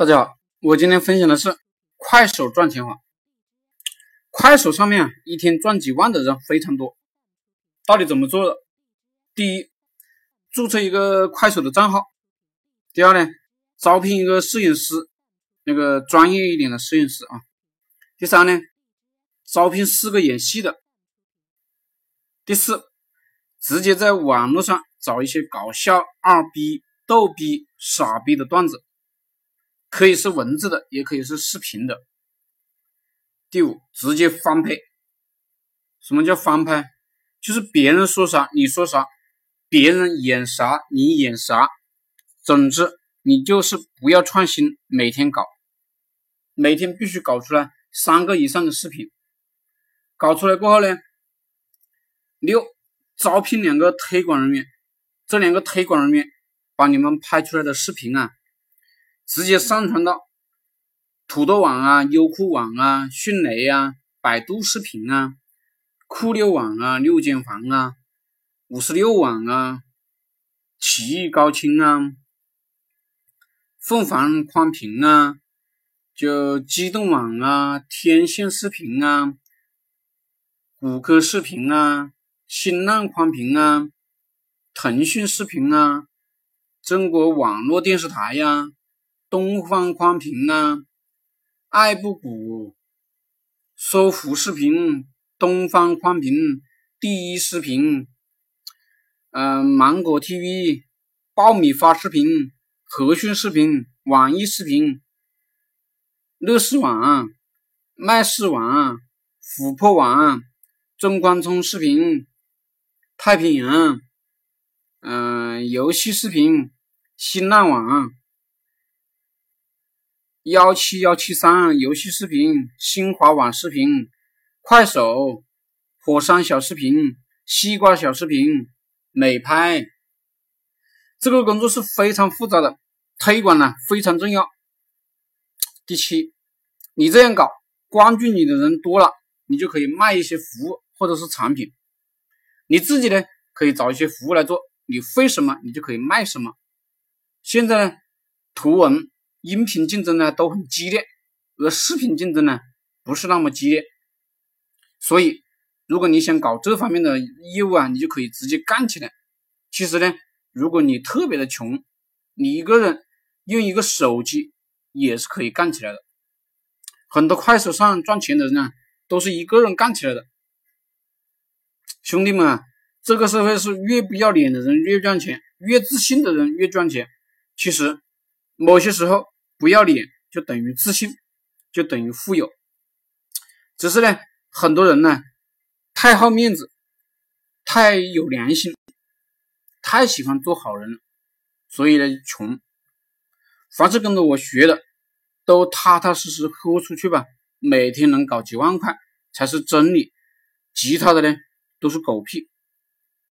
大家好，我今天分享的是快手赚钱法。快手上面，一天赚几万的人非常多，到底怎么做的？第一，注册一个快手的账号；第二呢，招聘一个摄影师，那个专业一点的摄影师啊；第三呢，招聘四个演戏的；第四，直接在网络上找一些搞笑、二逼、逗逼、傻逼的段子。可以是文字的，也可以是视频的。第五，直接翻拍。什么叫翻拍？就是别人说啥你说啥，别人演啥你演啥。总之，你就是不要创新，每天搞，每天必须搞出来三个以上的视频。搞出来过后呢，六，招聘两个推广人员，这两个推广人员把你们拍出来的视频啊。直接上传到土豆网啊、优酷网啊、迅雷啊、百度视频啊、酷六网啊、六间房啊、五十六网啊、奇艺高清啊、凤凰宽屏啊、就机动网啊、天线视频啊、谷歌视频啊、新浪宽屏啊、腾讯视频啊、中国网络电视台呀。东方宽屏呢，爱不谷、搜狐视频、东方宽屏、第一视频、嗯，芒果 TV、爆米花视频、和讯视频、网易视频、乐视网、麦视网、琥珀网、中关村视频、太平洋、嗯，游戏视频、新浪网。幺七幺七三游戏视频，新华网视频，快手，火山小视频，西瓜小视频，美拍。这个工作是非常复杂的，推广呢非常重要。第七，你这样搞，关注你的人多了，你就可以卖一些服务或者是产品。你自己呢可以找一些服务来做，你会什么你就可以卖什么。现在呢，图文。音频竞争呢都很激烈，而视频竞争呢不是那么激烈，所以如果你想搞这方面的业务啊，你就可以直接干起来。其实呢，如果你特别的穷，你一个人用一个手机也是可以干起来的。很多快手上赚钱的人啊，都是一个人干起来的。兄弟们啊，这个社会是越不要脸的人越赚钱，越自信的人越赚钱。其实某些时候。不要脸就等于自信，就等于富有。只是呢，很多人呢太好面子，太有良心，太喜欢做好人，所以呢穷。凡是跟着我学的，都踏踏实实豁出去吧，每天能搞几万块才是真理，其他的呢都是狗屁。